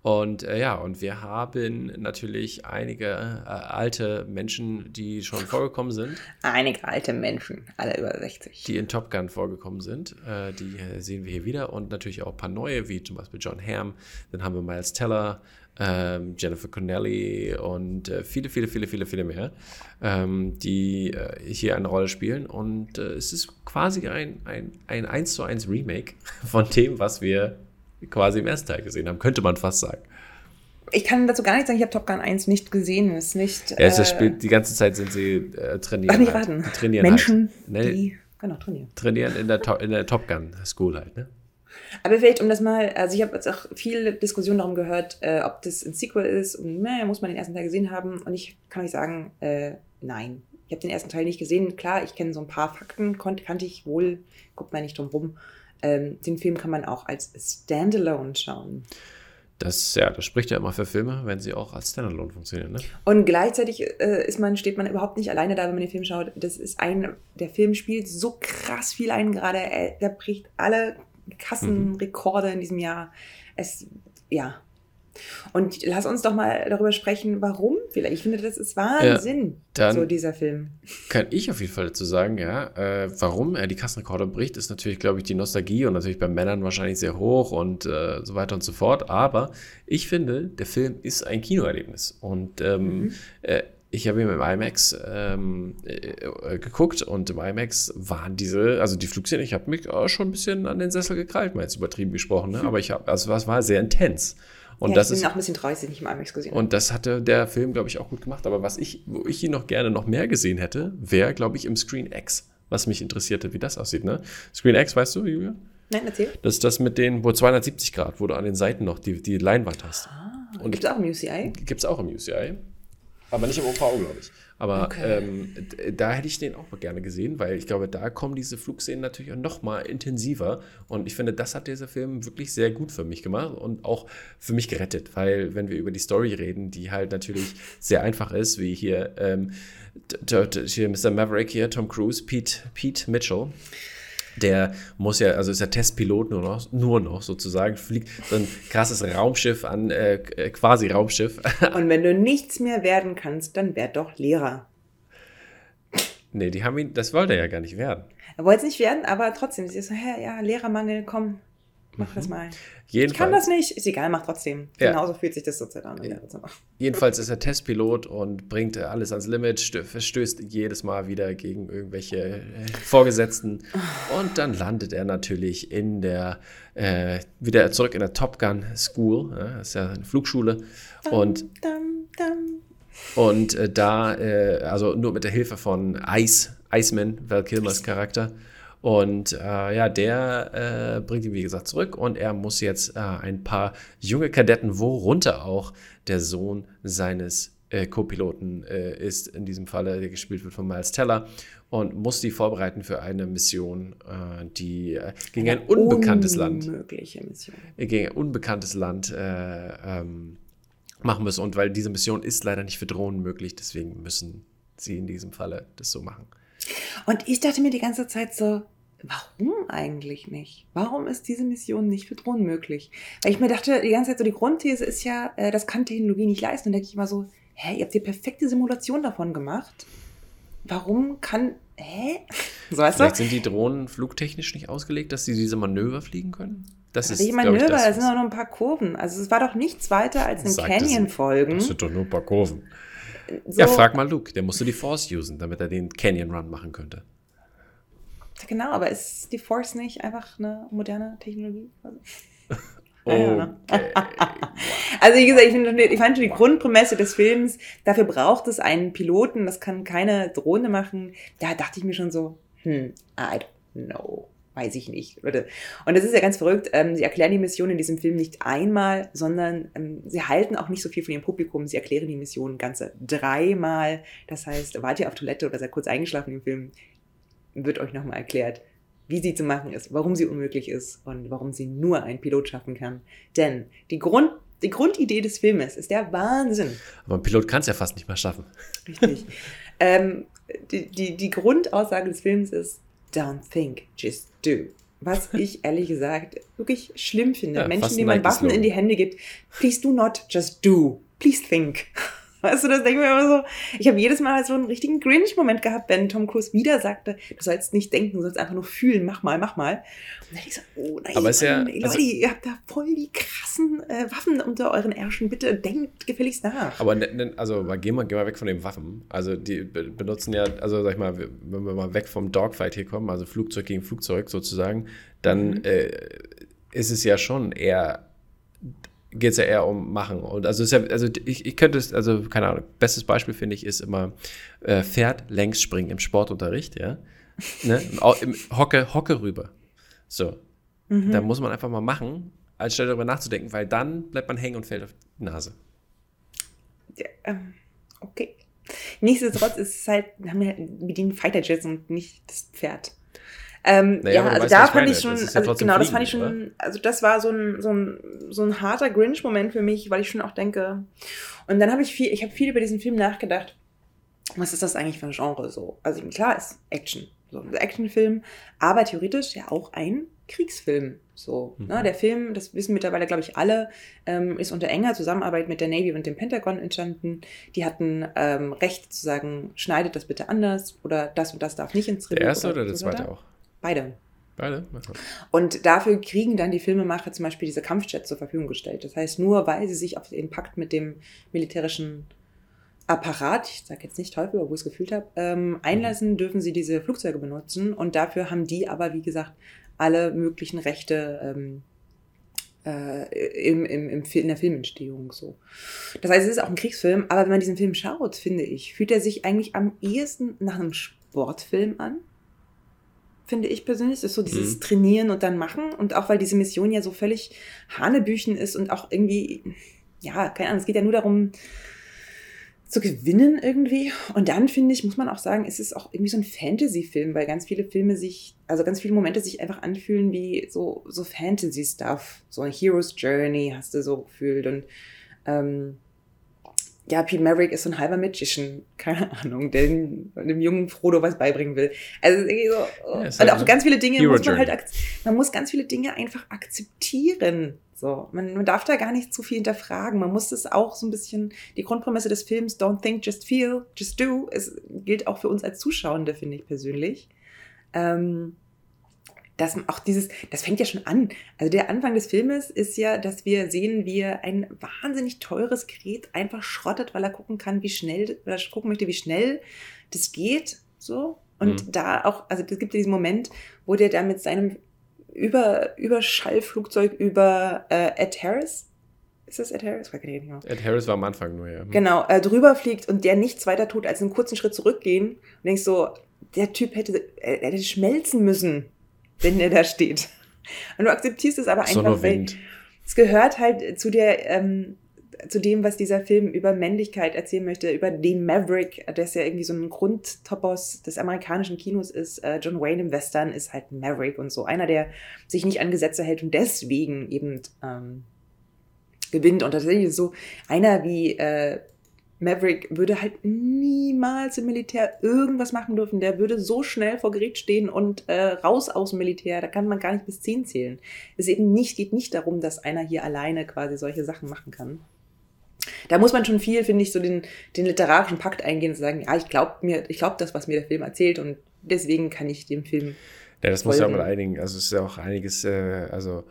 Und äh, ja, und wir haben natürlich einige äh, alte Menschen, die schon vorgekommen sind, Einige alte Menschen, alle über 60. die in Top Gun vorgekommen sind. Äh, die äh, sehen wir hier wieder und natürlich auch ein paar neue, wie zum Beispiel John Hamm. Dann haben wir Miles Teller, ähm, Jennifer Connelly und äh, viele, viele, viele, viele, viele mehr, ähm, die äh, hier eine Rolle spielen. Und äh, es ist quasi ein, ein, ein 1 zu 1 Remake von dem, was wir quasi im ersten Teil gesehen haben, könnte man fast sagen. Ich kann dazu gar nichts sagen, ich habe Top Gun 1 nicht gesehen. Es ist nicht. Ja, es äh, spielt, die ganze Zeit sind sie äh, trainieren. Ach, nicht halt. raten. Die trainieren Menschen, halt. Ne, die. Genau, trainieren. trainieren in der, Top, in der Top Gun School halt, ne? Aber vielleicht, um das mal, also ich habe jetzt auch viel Diskussion darum gehört, äh, ob das ein Sequel ist und naja, muss man den ersten Teil gesehen haben. Und ich kann euch sagen, äh, nein. Ich habe den ersten Teil nicht gesehen. Klar, ich kenne so ein paar Fakten, konnt, kannte ich wohl, guckt man nicht drum rum. Ähm, den Film kann man auch als Standalone schauen. Das, ja, das spricht ja immer für Filme, wenn sie auch als Standalone funktionieren, ne? Und gleichzeitig äh, ist man, steht man überhaupt nicht alleine da, wenn man den Film schaut. Das ist ein, der Film spielt so krass viel ein gerade. Er, der bricht alle Kassenrekorde in diesem Jahr. Es, ja. Und lass uns doch mal darüber sprechen, warum vielleicht. Ich finde, das ist Wahnsinn, dann- so dieser Film. Kann ich auf jeden Fall dazu sagen, ja. Äh, warum er die Kassenrekorde bricht, ist natürlich, glaube ich, die Nostalgie und natürlich bei Männern wahrscheinlich sehr hoch und äh, so weiter und so fort. Aber ich finde, der Film ist ein Kinoerlebnis. Und ähm, Mhm. äh, ich habe ihn im IMAX ähm, äh, äh, geguckt und im IMAX waren diese, also die Flugszene, ich habe mich auch schon ein bisschen an den Sessel gekrallt, mal jetzt übertrieben gesprochen, ne? aber ich habe, also es war sehr intens. Und ja, das ich bin ist auch ein bisschen traurig, dass ich nicht im IMAX gesehen habe. und das hatte der Film, glaube ich, auch gut gemacht. Aber was ich, wo ich ihn noch gerne noch mehr gesehen hätte, wäre, glaube ich, im Screen X, was mich interessierte, wie das aussieht. Ne? Screen X, weißt du, Julia? Nein, erzähl. Das ist das mit den, wo 270 Grad, wo du an den Seiten noch die, die Leinwand hast. Und Gibt es auch im UCI? gibt es auch im UCI. Aber nicht im OVO, glaube ich. Aber okay. ähm, da hätte ich den auch mal gerne gesehen, weil ich glaube, da kommen diese Flugszenen natürlich auch noch mal intensiver. Und ich finde, das hat dieser Film wirklich sehr gut für mich gemacht und auch für mich gerettet. Weil, wenn wir über die Story reden, die halt natürlich sehr einfach ist, wie hier, ähm, hier Mr. Maverick hier, Tom Cruise, Pete, Pete Mitchell der muss ja, also ist ja Testpilot nur noch, nur noch sozusagen, fliegt so ein krasses Raumschiff an, äh, quasi Raumschiff. Und wenn du nichts mehr werden kannst, dann werd doch Lehrer. Nee, die haben ihn, das wollte er ja gar nicht werden. Er wollte es nicht werden, aber trotzdem, sie ist so, hä, ja, Lehrermangel, komm, Mach mhm. das mal. Jedenfalls. Ich kann das nicht. Ist egal, mach trotzdem. Ja. Genauso fühlt sich das zurzeit an. Ja. Jedenfalls ist er Testpilot und bringt alles ans Limit, verstößt jedes Mal wieder gegen irgendwelche äh, Vorgesetzten. Und dann landet er natürlich in der, äh, wieder zurück in der Top Gun School. Ja, das ist ja eine Flugschule. Und, dum, dum. und äh, da, äh, also nur mit der Hilfe von Ice, Iceman, Val Kilmers Charakter, und äh, ja, der äh, bringt ihn, wie gesagt, zurück und er muss jetzt äh, ein paar junge Kadetten, worunter auch der Sohn seines äh, Co-Piloten äh, ist, in diesem Falle, der gespielt wird von Miles Teller, und muss die vorbereiten für eine Mission, äh, die gegen ein unbekanntes Land. Mission. Gegen ein unbekanntes Land ähm, machen muss. Und weil diese Mission ist leider nicht für Drohnen möglich, deswegen müssen sie in diesem Falle das so machen. Und ich dachte mir die ganze Zeit so, warum eigentlich nicht? Warum ist diese Mission nicht für Drohnen möglich? Weil ich mir dachte, die ganze Zeit so, die Grundthese ist ja, äh, das kann Technologie nicht leisten. Und da denke ich immer so, hä, ihr habt die perfekte Simulation davon gemacht. Warum kann, hä? So, weißt Vielleicht du? sind die Drohnen flugtechnisch nicht ausgelegt, dass sie diese Manöver fliegen können? Das ist, ich Manöver, ich, das, das sind doch nur ein paar Kurven. Also es war doch nichts weiter als ein Canyon folgen. Das sind doch nur ein paar Kurven. So. Ja, frag mal Luke, der musste die Force usen, damit er den Canyon Run machen könnte. Genau, aber ist die Force nicht einfach eine moderne Technologie? Okay. also wie gesagt, ich, find, ich fand schon die Grundprämisse des Films, dafür braucht es einen Piloten, das kann keine Drohne machen. Da dachte ich mir schon so, hm, I don't know weiß ich nicht. Und das ist ja ganz verrückt. Ähm, sie erklären die Mission in diesem Film nicht einmal, sondern ähm, sie halten auch nicht so viel von ihrem Publikum. Sie erklären die Mission ganze dreimal. Das heißt, wart ihr auf Toilette oder seid kurz eingeschlafen im Film, wird euch nochmal erklärt, wie sie zu machen ist, warum sie unmöglich ist und warum sie nur ein Pilot schaffen kann. Denn die Grund die Grundidee des Filmes ist der Wahnsinn. Aber ein Pilot kann es ja fast nicht mehr schaffen. Richtig. ähm, die, die, die Grundaussage des Films ist, don't think, just do. Was ich ehrlich gesagt wirklich schlimm finde. Ja, Menschen, denen man Waffen in die Hände gibt, please do not, just do. Please think. Weißt du, das denke ich mir immer so. Ich habe jedes Mal so einen richtigen Grinch-Moment gehabt, wenn Tom Cruise wieder sagte, du sollst nicht denken, du sollst einfach nur fühlen, mach mal, mach mal. Und dann ich so, oh nein, Aber ist ja, Leute, also, ihr habt da voll die krassen äh, Waffen unter euren Ärschen. Bitte denkt gefälligst nach. Aber ne, ne, also geh, mal, geh mal weg von den Waffen. Also die benutzen ja, also sag ich mal, wenn wir mal weg vom Dogfight hier kommen, also Flugzeug gegen Flugzeug sozusagen, dann mhm. äh, ist es ja schon eher geht es ja eher um Machen. Und also, ja, also ich, ich könnte es, also keine Ahnung, bestes Beispiel finde ich ist immer äh, Pferd längs springen im Sportunterricht, ja. ne? Im Hocke, Hocke rüber. So. Mhm. Da muss man einfach mal machen, als statt darüber nachzudenken, weil dann bleibt man hängen und fällt auf die Nase. Ja, ähm, okay. Nichtsdestotrotz ist es halt, wir haben ja bedienen Fighter Jets und nicht das Pferd. Ähm, naja, ja, also da fand ich schon, ja also, genau, das fand ich schon, oder? also das war so ein, so ein, so ein harter Grinch-Moment für mich, weil ich schon auch denke, und dann habe ich viel, ich habe viel über diesen Film nachgedacht, was ist das eigentlich für ein Genre so? Also klar ist Action, so ein Actionfilm, aber theoretisch ja auch ein Kriegsfilm. So, mhm. ne? Der Film, das wissen mittlerweile, glaube ich, alle, ähm, ist unter enger Zusammenarbeit mit der Navy und dem Pentagon entstanden. Die hatten ähm, Recht zu sagen, schneidet das bitte anders oder das und das darf nicht ins Drehbuch. Der erste oder, oder der zweite auch? Beide. Beide? Und dafür kriegen dann die Filmemacher zum Beispiel diese Kampfjets zur Verfügung gestellt. Das heißt, nur weil sie sich auf den Pakt mit dem militärischen Apparat, ich sage jetzt nicht Teufel, wo ich es gefühlt habe, ähm, einlassen, dürfen sie diese Flugzeuge benutzen. Und dafür haben die aber, wie gesagt, alle möglichen Rechte ähm, äh, im, im, im, in der Filmentstehung so. Das heißt, es ist auch ein Kriegsfilm, aber wenn man diesen Film schaut, finde ich, fühlt er sich eigentlich am ehesten nach einem Sportfilm an finde ich persönlich. Das ist so dieses mhm. Trainieren und dann machen. Und auch weil diese Mission ja so völlig Hanebüchen ist und auch irgendwie, ja, keine Ahnung, es geht ja nur darum, zu gewinnen irgendwie. Und dann finde ich, muss man auch sagen, ist es auch irgendwie so ein Fantasy-Film, weil ganz viele Filme sich, also ganz viele Momente sich einfach anfühlen wie so, so Fantasy-Stuff. So ein Hero's Journey hast du so gefühlt. Und ähm, ja, Pete Maverick ist so ein halber Magician, keine Ahnung, der dem, dem jungen Frodo was beibringen will. Also irgendwie so, oh. ja, und halt auch ganz viele Dinge Hero muss man halt, man muss ganz viele Dinge einfach akzeptieren. So, man, man darf da gar nicht zu viel hinterfragen. Man muss das auch so ein bisschen, die Grundprämisse des Films, don't think, just feel, just do, es gilt auch für uns als Zuschauende, finde ich persönlich. Ähm, dass auch dieses, das fängt ja schon an. Also der Anfang des Filmes ist ja, dass wir sehen, wie er ein wahnsinnig teures Gerät einfach schrottet, weil er gucken kann, wie schnell, weil er gucken möchte, wie schnell das geht, so. Und mhm. da auch, also es gibt diesen Moment, wo der da mit seinem über, Überschallflugzeug über äh, Ed Harris. Ist das Ed Harris? Nicht mehr. Ed Harris war am Anfang nur, ja. Genau, äh, drüber fliegt und der nichts weiter tut, als einen kurzen Schritt zurückgehen. Und denkst so, der Typ hätte, er hätte schmelzen müssen, wenn er da steht. Und du akzeptierst es aber einfach, weil es gehört halt zu der ähm, zu dem, was dieser Film über Männlichkeit erzählen möchte, über den Maverick, der ist ja irgendwie so ein Grundtopos des amerikanischen Kinos ist. Äh, John Wayne im Western ist halt Maverick und so. Einer, der sich nicht an Gesetze hält und deswegen eben ähm, gewinnt. Und tatsächlich so einer wie äh, Maverick würde halt niemals im Militär irgendwas machen dürfen. Der würde so schnell vor Gericht stehen und äh, raus aus dem Militär. Da kann man gar nicht bis zehn zählen. Es eben nicht, geht nicht darum, dass einer hier alleine quasi solche Sachen machen kann da muss man schon viel, finde ich, so den, den literarischen Pakt eingehen und sagen, ja, ich glaube mir, ich glaube das, was mir der Film erzählt und deswegen kann ich dem Film. Ja, das folgen. muss ja auch mit einigen, also es ist ja auch einiges, äh, also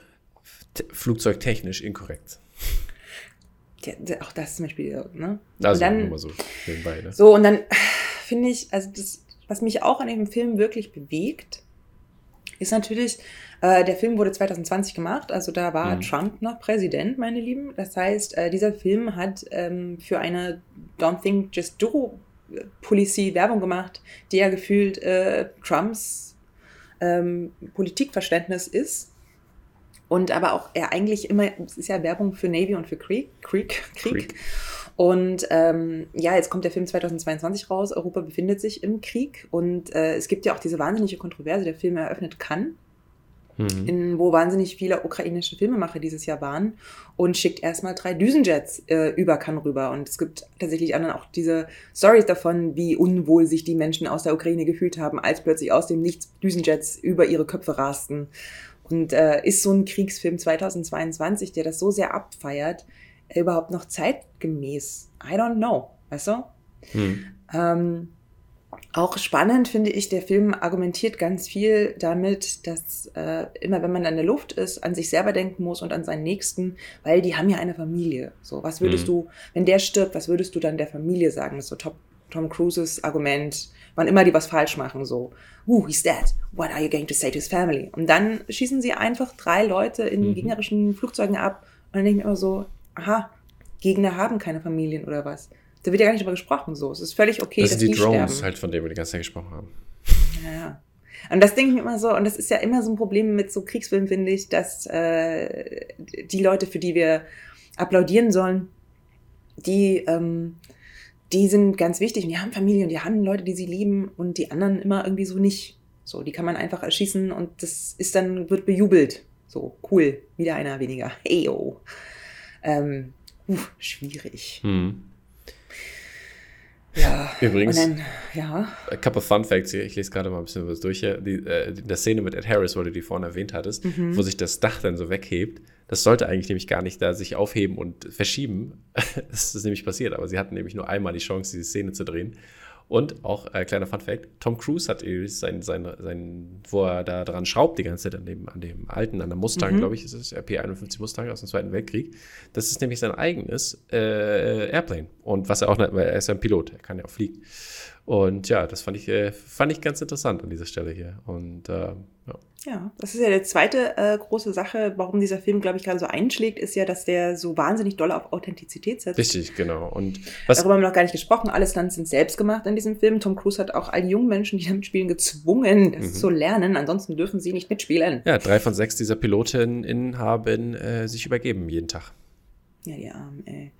flugzeugtechnisch inkorrekt. Auch das zum Beispiel, ne? Also und dann, so nebenbei, ne? So, und dann finde ich, also das, was mich auch an dem Film wirklich bewegt, ist natürlich, äh, der Film wurde 2020 gemacht, also da war mhm. Trump noch Präsident, meine Lieben. Das heißt, äh, dieser Film hat ähm, für eine Don't Think Just Do Policy Werbung gemacht, die ja gefühlt äh, Trumps ähm, Politikverständnis ist. Und aber auch er eigentlich immer, es ist ja Werbung für Navy und für Krieg. Krieg, Krieg. Krieg. Und ähm, ja, jetzt kommt der Film 2022 raus. Europa befindet sich im Krieg und äh, es gibt ja auch diese wahnsinnige Kontroverse. Der Film eröffnet kann mhm. in, wo wahnsinnig viele ukrainische Filmemacher dieses Jahr waren und schickt erstmal drei Düsenjets äh, über Cannes rüber. Und es gibt tatsächlich dann auch diese Stories davon, wie unwohl sich die Menschen aus der Ukraine gefühlt haben, als plötzlich aus dem Nichts Düsenjets über ihre Köpfe rasten. Und äh, ist so ein Kriegsfilm 2022, der das so sehr abfeiert, überhaupt noch zeitgemäß? I don't know, weißt du? Hm. Ähm, auch spannend finde ich, der Film argumentiert ganz viel damit, dass äh, immer wenn man in der Luft ist, an sich selber denken muss und an seinen Nächsten, weil die haben ja eine Familie. So, was würdest mhm. du, wenn der stirbt, was würdest du dann der Familie sagen? Das ist so Top, Tom Cruises Argument, wann immer die was falsch machen, so, uh, he's dead, what are you going to say to his family? Und dann schießen sie einfach drei Leute in mhm. gegnerischen Flugzeugen ab und dann denke ich mir immer so, aha, Gegner haben keine Familien oder was? Da wird ja gar nicht drüber gesprochen so. Es ist völlig okay, das dass sind die, die Drones sterben. halt, von denen wir die ganze Zeit gesprochen haben. Ja. Und das denke ich mir immer so, und das ist ja immer so ein Problem mit so Kriegsfilmen, finde ich, dass äh, die Leute, für die wir applaudieren sollen, die, ähm, die sind ganz wichtig und die haben Familie und die haben Leute, die sie lieben und die anderen immer irgendwie so nicht. So, die kann man einfach erschießen und das ist dann, wird bejubelt. So, cool, wieder einer weniger. Hey, yo. Ähm, uh, schwierig. Hm. Ja, übrigens. Dann, ja. A couple Fun Facts hier. Ich lese gerade mal ein bisschen was durch hier. Die, äh, die, der Szene mit Ed Harris, wo du die vorhin erwähnt hattest, mhm. wo sich das Dach dann so weghebt. Das sollte eigentlich nämlich gar nicht da sich aufheben und verschieben. das ist nämlich passiert, aber sie hatten nämlich nur einmal die Chance, diese Szene zu drehen. Und auch äh, kleiner Fun Fact: Tom Cruise hat sein, sein, sein, wo er da dran schraubt die ganze Zeit an dem, an dem alten, an der Mustang, mhm. glaube ich, ist es, RP-51 Mustang aus dem Zweiten Weltkrieg. Das ist nämlich sein eigenes äh, Airplane. Und was er auch, weil er ist ja ein Pilot, er kann ja auch fliegen. Und ja, das fand ich, äh, fand ich ganz interessant an dieser Stelle hier. Und äh, ja. Ja, das ist ja die zweite äh, große Sache, warum dieser Film, glaube ich, gerade so einschlägt, ist ja, dass der so wahnsinnig doll auf Authentizität setzt. Richtig, genau. Und was Darüber haben wir noch gar nicht gesprochen. Alle Stunts sind selbst gemacht in diesem Film. Tom Cruise hat auch all die jungen Menschen, die damit spielen, gezwungen, das mhm. zu lernen. Ansonsten dürfen sie nicht mitspielen. Ja, drei von sechs dieser Pilotinnen haben äh, sich übergeben jeden Tag. Ja, die Armen, ey.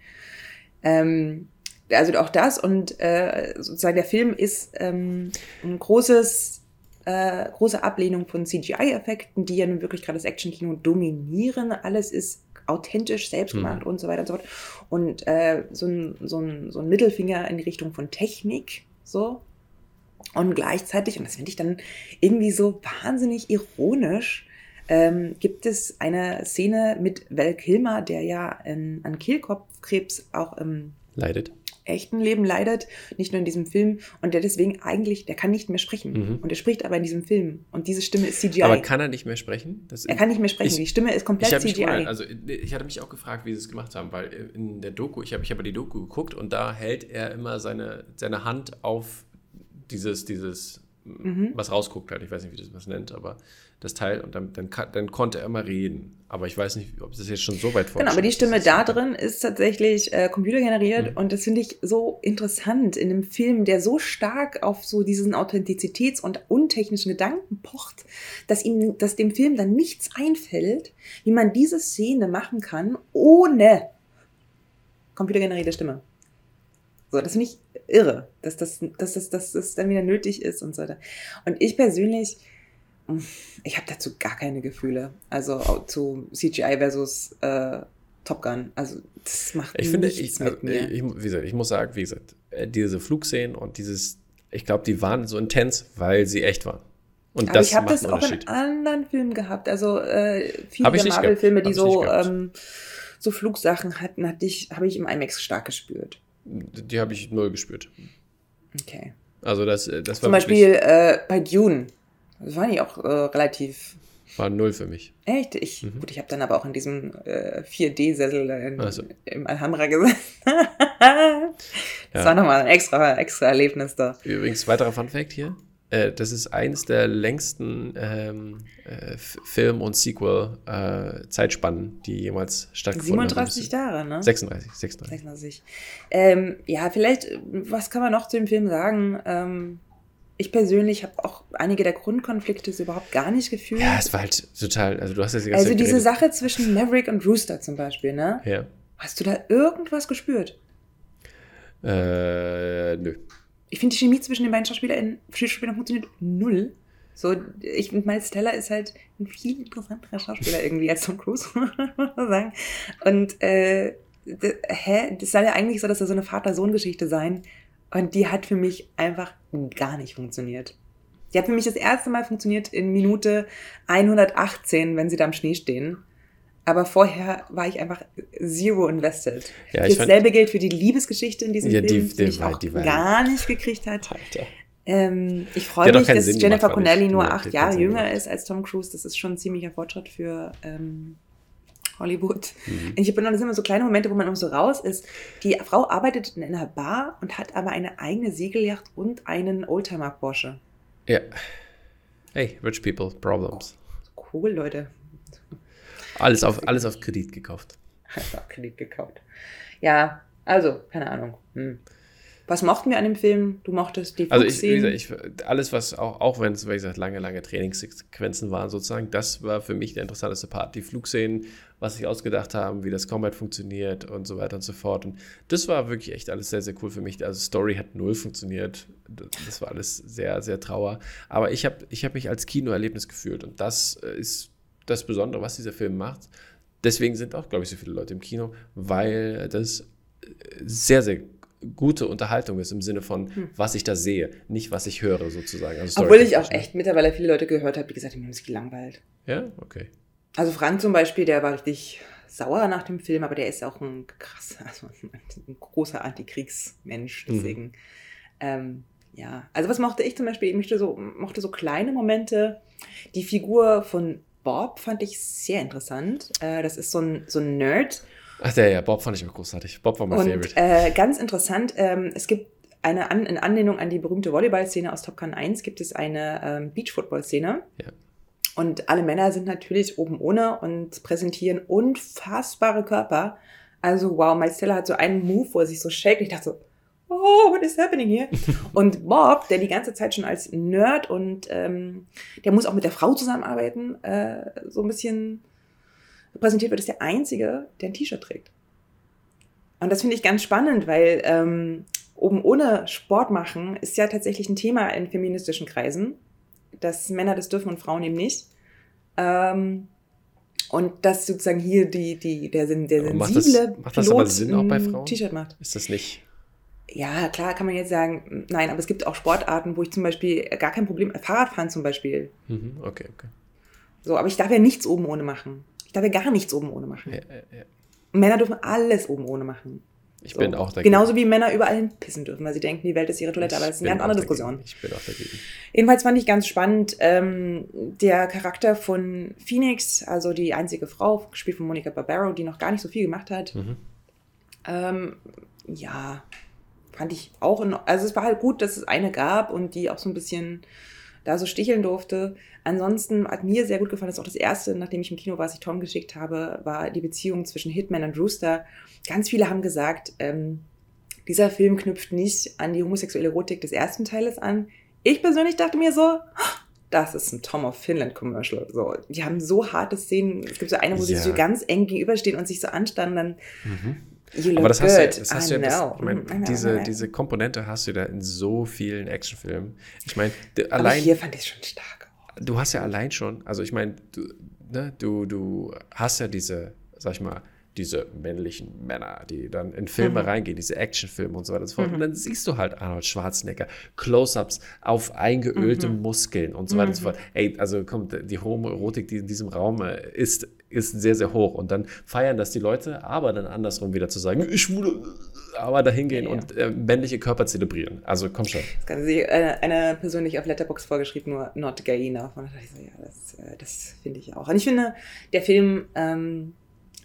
Ähm, also auch das und äh, sozusagen der Film ist ähm, ein großes, äh, große Ablehnung von CGI-Effekten, die ja nun wirklich gerade das Action-Kino dominieren. Alles ist authentisch, selbstgemacht Mhm. und so weiter und so fort. Und äh, so, ein, so, ein, so ein Mittelfinger in die Richtung von Technik, so. Und gleichzeitig, und das finde ich dann irgendwie so wahnsinnig ironisch, ähm, gibt es eine Szene mit Val Kilmer, der ja in, an Kehlkopfkrebs auch im Leidet. Echten Leben leidet, nicht nur in diesem Film, und der deswegen eigentlich, der kann nicht mehr sprechen. Mhm. Und er spricht aber in diesem Film. Und diese Stimme ist CGI. Aber kann er nicht mehr sprechen? Das er kann nicht mehr sprechen. Ich- die Stimme ist Ich komplett mich CGI. gewundert, also ich hatte mich auch gefragt, wie sie es gemacht haben, weil in der Doku, ich habe ich hab die Doku geguckt und da hält er immer seine, seine Hand auf dieses, dieses, Mhm. was rausguckt halt, ich weiß nicht, wie das was nennt, aber das Teil und dann, dann, dann konnte er immer reden. Aber ich weiß nicht, ob das jetzt schon so weit Genau, aber die Stimme da drin ist tatsächlich äh, computergeneriert Mhm. und das finde ich so interessant in einem Film, der so stark auf so diesen Authentizitäts- und untechnischen Gedanken pocht, dass ihm, dass dem Film dann nichts einfällt, wie man diese Szene machen kann, ohne computergenerierte Stimme. So, das finde ich irre, dass das, dass, das, dass das dann wieder nötig ist und so weiter. Und ich persönlich, mh, ich habe dazu gar keine Gefühle. Also zu CGI versus äh, Top Gun. Also das macht Ich finde, nichts ich, also, mit mir. ich, wie gesagt, ich muss sagen, wie gesagt, äh, diese Flugszenen und dieses, ich glaube, die waren so intens, weil sie echt waren. Und Aber das ich habe das auch in anderen Filmen gehabt. Also äh, viele Marvel-Filme, die so, ähm, so Flugsachen hatten, hatte ich, habe ich im IMAX stark gespürt. Die habe ich null gespürt. Okay. Also das, äh, das war Zum Beispiel äh, bei Dune. Das war nicht auch äh, relativ war null für mich. Echt? Ich, Mhm. Gut, ich habe dann aber auch in diesem äh, 4D-Sessel da in, Ach so. im Alhambra gesessen. das Ja. war nochmal ein extra, extra Erlebnis da. Übrigens, weiterer Fun Fact hier. Äh, das ist eines der längsten ähm, äh, Film- und Sequel-Zeitspannen, die jemals stattgefunden 37 haben. Jahre, ne? 36, 36. 36. Ähm, ja, vielleicht, äh, was kann man noch zu dem Film sagen? Ähm, ich persönlich habe auch einige der Grundkonflikte so überhaupt gar nicht gefühlt. Ja, es war halt total, also du hast jetzt die ganze also Zeit diese. Sache zwischen Maverick und Rooster zum Beispiel, ne? Ja. Hast du da irgendwas gespürt? Äh, nö. Ich finde, die Chemie zwischen den beiden Schauspielern, funktioniert null. So, ich finde, Miles Teller ist halt ein viel interessanterer Schauspieler irgendwie als Tom Cruise, muss man sagen. Und, äh, d- hä? Das soll ja eigentlich so, dass er so eine Vater-Sohn-Geschichte sein. Und die hat für mich einfach gar nicht funktioniert. Die hat für mich das erste Mal funktioniert in Minute 118, wenn sie da im Schnee stehen. Aber vorher war ich einfach zero invested. Ja, ich fand- Dasselbe gilt für die Liebesgeschichte in diesem Ja, die- Film, die die mich war- auch die gar nicht gekriegt hat. Ähm, ich Die freue mich, dass Sinn Jennifer gemacht, fand ich. Connelly Die nur hat acht Jahre jünger gemacht. ist als Tom Cruise. Das ist schon ein ziemlicher Fortschritt für ähm, Hollywood. Mhm. Ich das immer so kleine Momente, wo man so raus ist. Die Frau arbeitet in einer Bar und hat aber eine eigene Segelyacht und einen Oldtimer Porsche. Ja. Hey, rich people, problems. Cool, Leute. Alles auf, alles auf Kredit gekauft. Einfach Kredit gekauft. Ja, also, keine Ahnung. Hm. Was mochten wir an dem Film? Du mochtest die Also ich, wie Flugszenen? gesagt, ich, alles, was auch, auch wenn es, wie gesagt, lange, lange Trainingssequenzen waren sozusagen, das war für mich der interessanteste Part. Die Flugszenen, was sich ausgedacht haben, wie das Combat funktioniert und so weiter und so fort. Und das war wirklich echt alles sehr, sehr cool für mich. Also Story hat null funktioniert. Das, das war alles sehr, sehr trauer. Aber ich habe ich hab mich als Kinoerlebnis gefühlt und das äh, ist das Besondere, was dieser Film macht. Deswegen sind auch, glaube ich, so viele Leute im Kino, weil das sehr, sehr gute Unterhaltung ist im Sinne von, was ich da sehe, nicht was ich höre sozusagen. Also Obwohl ich auch echt mittlerweile viele Leute gehört habe, die gesagt haben, die haben sich gelangweilt. Ja, okay. Also Frank zum Beispiel, der war richtig sauer nach dem Film, aber der ist auch ein krasser, also ein großer Antikriegsmensch, Mhm. deswegen. Ähm, ja, also was mochte ich zum Beispiel? Ich mochte so, mochte so kleine Momente. Die Figur von Bob fand ich sehr interessant. Äh, das ist so ein, so ein Nerd. Ach, der, ja, Bob fand ich auch großartig. Bob war mein Und Favorite. äh, ganz interessant, ähm, es gibt eine An in Anlehnung an die berühmte Volleyball-Szene aus Top Gun 1 gibt es eine ähm, Beach-Football-Szene. Ja. Und alle Männer sind natürlich oben ohne und präsentieren unfassbare Körper. Also wow, Miles Teller hat so einen Move, wo er sich so shakt. Ich dachte so, oh, what is happening here? und Bob, der die ganze Zeit schon als Nerd und ähm, der muss auch mit der Frau zusammenarbeiten, äh, so ein bisschen präsentiert wird, ist der Einzige, der ein T-Shirt trägt. Und das finde ich ganz spannend, weil ähm, oben ohne Sport machen ist ja tatsächlich ein Thema in feministischen Kreisen, dass Männer das dürfen und Frauen eben nicht. Ähm, und dass sozusagen hier die, die, der, der sensible macht das, macht das aber Sinn auch bei ein Frauen? T-Shirt macht. Ist das nicht? Ja, klar kann man jetzt sagen, nein, aber es gibt auch Sportarten, wo ich zum Beispiel gar kein Problem, Fahrradfahren zum Beispiel. Mhm, okay, okay. So, aber ich darf ja nichts oben ohne machen. Ich darf ja gar nichts oben ohne machen. Ja, ja, ja. Männer dürfen alles oben ohne machen. Ich So. bin auch dagegen. Genauso wie Männer überall pissen dürfen, weil sie denken, die Welt ist ihre Toilette, aber das ist Ich eine ganz andere dagegen. Diskussion. Ich bin auch dagegen. Jedenfalls fand ich ganz spannend, ähm, der Charakter von Phoenix, also die einzige Frau, gespielt von Monica Barbaro, die noch gar nicht so viel gemacht hat. Mhm. Ähm, ja, fand ich auch, in, also es war halt gut, dass es eine gab und die auch so ein bisschen da so sticheln durfte. Ansonsten hat mir sehr gut gefallen, das ist auch das erste, nachdem ich im Kino war, was ich Tom geschickt habe, war die Beziehung zwischen Hitman und Rooster. Ganz viele haben gesagt, ähm, dieser Film knüpft nicht an die homosexuelle Erotik des ersten Teiles an. Ich persönlich dachte mir so, das ist ein Tom of Finland Commercial. So, die haben so harte Szenen. Es gibt so eine, wo sie Ja. so ganz eng gegenüberstehen und sich so anstarren, dann Mhm. You Aber das hast du, das hast I du ja, das, know. ich mein, Mm, I know, diese, know. diese Komponente hast du da in so vielen Actionfilmen. Ich meine, allein, hier fand ich es schon stark. du hast ja allein schon, also ich meine, du, ne, du, du hast ja diese, sag ich mal, diese männlichen Männer, die dann in Filme Mhm. reingehen, diese Actionfilme und so weiter und so fort. Mhm. Und dann siehst du halt Arnold Schwarzenegger, Close-ups auf eingeölte Mhm. Muskeln und so weiter und so fort. Ey, also kommt, die Homoerotik, die in diesem Raum äh, ist, ist sehr, sehr hoch. Und dann feiern das die Leute, aber dann andersrum wieder zu sagen, ich schwule, aber dahin gehen Ja, ja. und äh, männliche Körper zelebrieren. Also komm schon. Das Ganze, sie, eine, eine persönlich auf Letterbox vorgeschrieben, nur not gay enough. Und da dachte ich so, ja, das, äh, das finde ich auch. Und ich finde, der Film, ähm,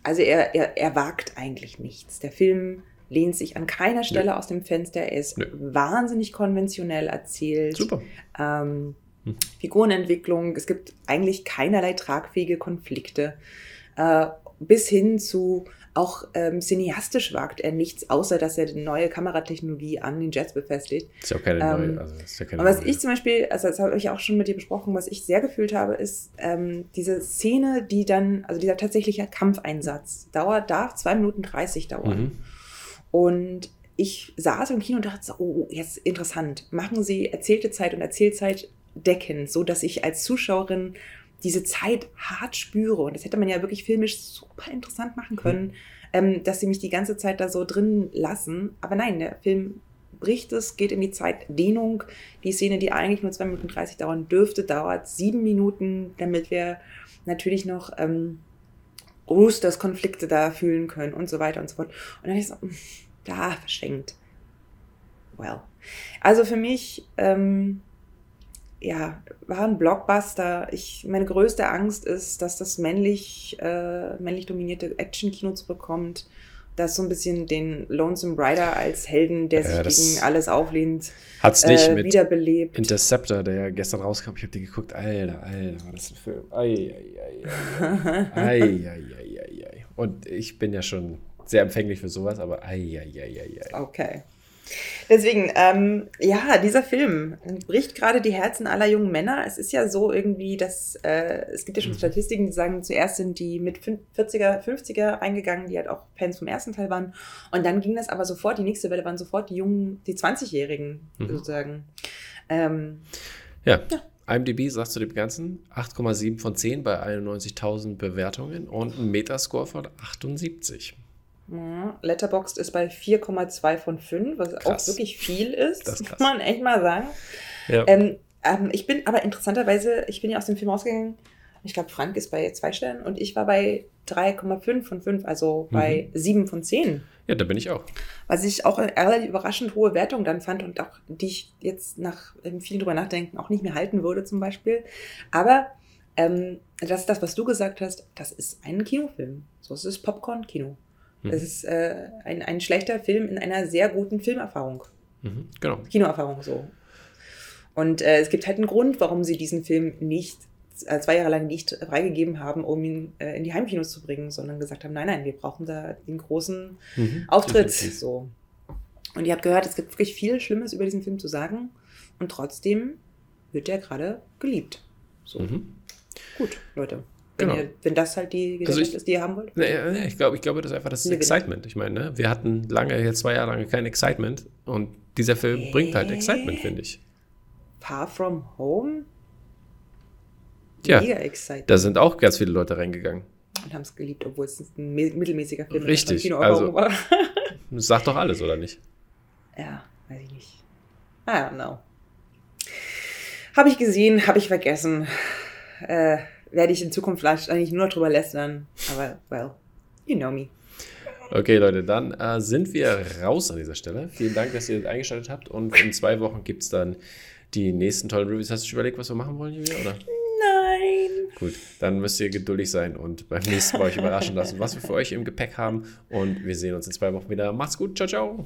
also er, er, er wagt eigentlich nichts. Der Film lehnt sich an keiner Stelle aus dem Fenster. Er ist Nö. wahnsinnig konventionell erzählt. Super. Ähm, Hm. Figurenentwicklung, es gibt eigentlich keinerlei tragfähige Konflikte. Äh, bis hin zu auch ähm, cineastisch wagt er nichts, außer dass er die neue Kameratechnologie an den Jets befestigt. Ist ja auch keine Ähm, neue. Also ist ja keine Aber was neue. ich zum Beispiel, also das habe ich auch schon mit dir besprochen, was ich sehr gefühlt habe, ist ähm, diese Szene, die dann, also dieser tatsächliche Kampfeinsatz, dauert, darf 2 Minuten 30 dauern. Mhm. Und ich saß im Kino und dachte so, oh, jetzt interessant. Machen Sie erzählte Zeit und Erzählzeit decken, so dass ich als Zuschauerin diese Zeit hart spüre. Und das hätte man ja wirklich filmisch super interessant machen können, ähm, dass sie mich die ganze Zeit da so drin lassen. Aber nein, der Film bricht es, geht in die Zeitdehnung. Die Szene, die eigentlich nur 2 Minuten 30 dauern dürfte, dauert sieben Minuten, damit wir natürlich noch ähm, Roosters Konflikte da fühlen können und so weiter und so fort. Und dann ist so, da verschenkt. Well. Also für mich, ähm, ja, war ein Blockbuster. Ich, meine größte Angst ist, dass das männlich, äh, männlich dominierte Action-Kino zurückkommt, das so ein bisschen den Lonesome Rider als Helden, der Ja, sich gegen alles auflehnt, Hat's nicht äh, mit wiederbelebt. Interceptor, der ja gestern rauskam. Ich habe die geguckt. Alter, Alter, war das ein Film. Ei, ei, ei. ei, ei, ei, ei, ei. Und ich bin ja schon sehr empfänglich für sowas, aber ei, ei, ei, ei, ei. Okay. Deswegen, ähm, ja, dieser Film bricht gerade die Herzen aller jungen Männer. Es ist ja so irgendwie, dass äh, es gibt ja schon Mhm. Statistiken, die sagen, zuerst sind die mit fün- 40er, 50er eingegangen, die halt auch Fans vom ersten Teil waren. Und dann ging das aber sofort, die nächste Welle waren sofort die jungen, die 20-Jährigen Mhm. sozusagen. Ähm, Ja. IMDb sagt zu dem Ganzen 8,7 von 10 bei 91.000 Bewertungen und ein Metascore von 78. ja, Letterboxd ist bei 4,2 von 5, was Krass. auch wirklich viel ist, Das ist muss man echt mal sagen. Ja. Ähm, ähm, ich bin aber interessanterweise, ich bin ja aus dem Film rausgegangen. Ich glaube, Frank ist bei zwei Sternen und ich war bei 3,5 von 5, also bei 7 von 10. ja, da bin ich auch. Was ich auch eine relativ überraschend hohe Wertung dann fand und auch die ich jetzt nach ähm, viel drüber nachdenken auch nicht mehr halten würde zum Beispiel. Aber ähm, das ist das, was du gesagt hast, das ist ein Kinofilm. So es ist Popcorn-Kino. Mhm. Es ist äh, ein, ein schlechter Film in einer sehr guten Filmerfahrung. Mhm, genau. Kinoerfahrung so. Und äh, es gibt halt einen Grund, warum sie diesen Film nicht äh, zwei Jahre lang nicht freigegeben haben, um ihn äh, in die Heimkinos zu bringen, sondern gesagt haben, nein, nein, wir brauchen da den großen Mhm, Auftritt. definitiv. So. Und ihr habt gehört, es gibt wirklich viel Schlimmes über diesen Film zu sagen. Und trotzdem wird er gerade geliebt. So, Mhm. gut, Leute. Wenn, Genau. ihr, wenn das halt die Also Gesellschaft ich- ist, die ihr haben wollt. Nee, nee, ich glaube, ich glaube, das ist einfach das it. Excitement. Ich meine, ne? wir hatten lange, jetzt zwei Jahre lang kein Excitement und dieser Film bringt halt Excitement, finde ich. Far From Home? Ja, Mega excited. da sind auch ganz viele Leute reingegangen. Und haben es geliebt, obwohl es ein mi- mittelmäßiger Film Richtig, Kino also- war. Sagt doch alles, oder nicht? ja, weiß ich nicht. I don't know. Habe ich gesehen, habe ich vergessen. Äh, werde ich in Zukunft vielleicht eigentlich nur drüber lästern. Aber, well, you know me. Okay, Leute, dann äh, sind wir raus an dieser Stelle. Vielen Dank, dass ihr eingeschaltet habt. Und in zwei Wochen gibt es dann die nächsten tollen Reviews. Hast du schon überlegt, was wir machen wollen, Julia? Oder? Nein. Gut, dann müsst ihr geduldig sein und beim nächsten Mal euch überraschen lassen, was wir für euch im Gepäck haben. Und wir sehen uns in zwei Wochen wieder. Macht's gut. Ciao, ciao.